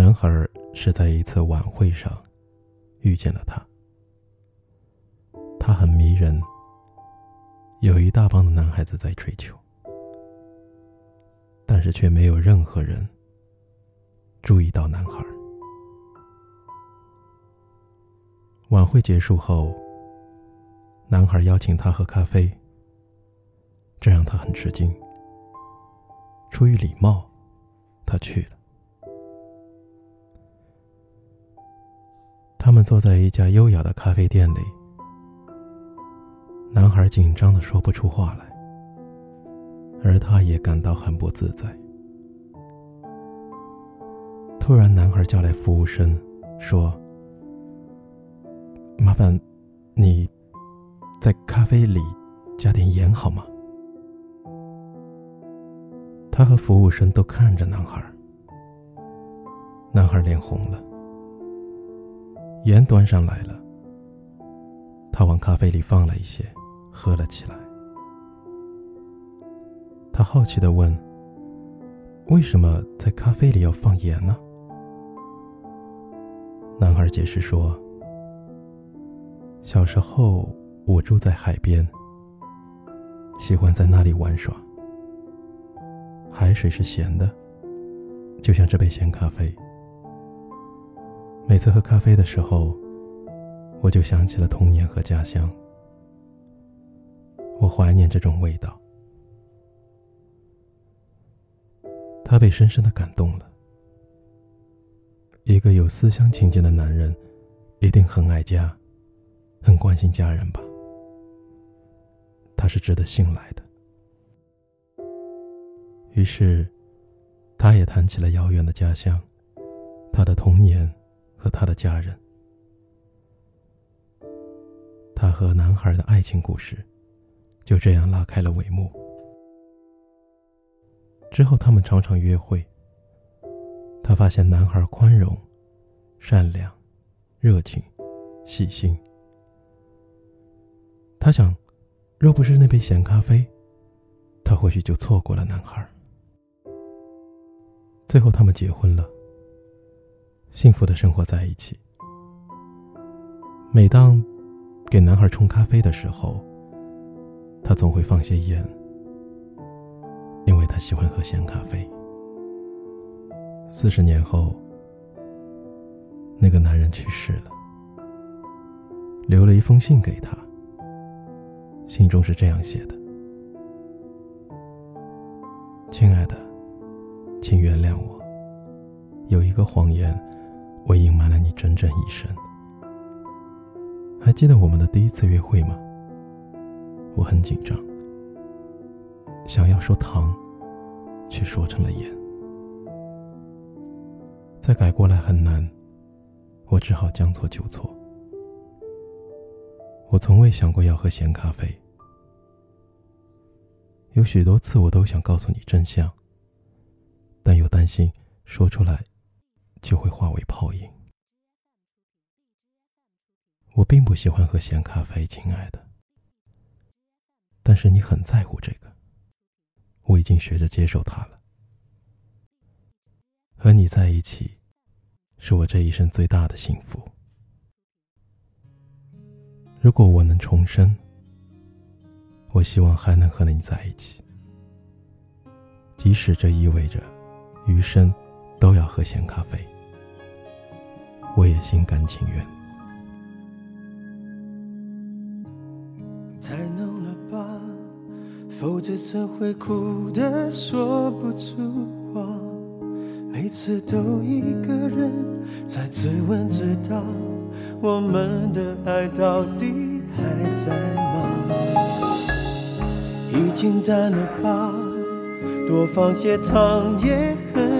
男孩是在一次晚会上遇见了她，她很迷人，有一大帮的男孩子在追求，但是却没有任何人注意到男孩。晚会结束后，男孩邀请她喝咖啡，这让她很吃惊。出于礼貌，她去了。他们坐在一家优雅的咖啡店里，男孩紧张的说不出话来，而他也感到很不自在。突然，男孩叫来服务生，说：“麻烦你在咖啡里加点盐好吗？”他和服务生都看着男孩，男孩脸红了。盐端上来了，他往咖啡里放了一些，喝了起来。他好奇的问：“为什么在咖啡里要放盐呢？”男孩解释说：“小时候我住在海边，喜欢在那里玩耍。海水是咸的，就像这杯咸咖啡。”每次喝咖啡的时候，我就想起了童年和家乡。我怀念这种味道。他被深深的感动了。一个有思乡情结的男人，一定很爱家，很关心家人吧？他是值得信赖的。于是，他也谈起了遥远的家乡，他的童年。和他的家人，他和男孩的爱情故事就这样拉开了帷幕。之后，他们常常约会。他发现男孩宽容、善良、热情、细心。他想，若不是那杯咸咖啡，他或许就错过了男孩。最后，他们结婚了。幸福的生活在一起。每当给男孩冲咖啡的时候，他总会放些盐，因为他喜欢喝咸咖啡。四十年后，那个男人去世了，留了一封信给他，信中是这样写的：“亲爱的，请原谅我，有一个谎言。”我隐瞒了你整整一生。还记得我们的第一次约会吗？我很紧张，想要说糖，却说成了盐。再改过来很难，我只好将错就错。我从未想过要喝咸咖啡。有许多次我都想告诉你真相，但又担心说出来。就会化为泡影。我并不喜欢喝咸咖啡，亲爱的。但是你很在乎这个，我已经学着接受它了。和你在一起，是我这一生最大的幸福。如果我能重生，我希望还能和你在一起，即使这意味着余生。都要喝咸咖啡，我也心甘情愿。太浓了吧，否则怎会哭得说不出话？每次都一个人在自问自答，我们的爱到底还在吗？已经淡了吧，多放些糖也很。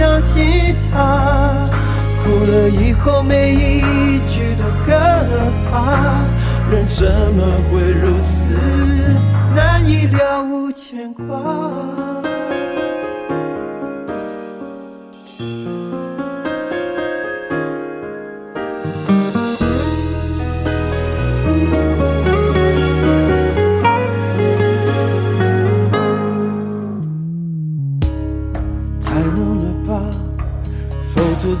相信他，哭了以后每一句都可怕。人怎么会如此难以了无牵挂？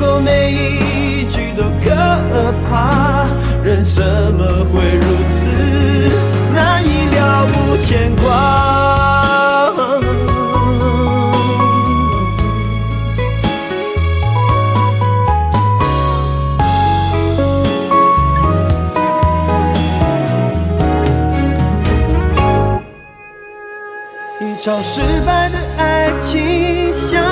后，每一句都可怕。人怎么会如此难以了无牵挂？一场失败的爱情像。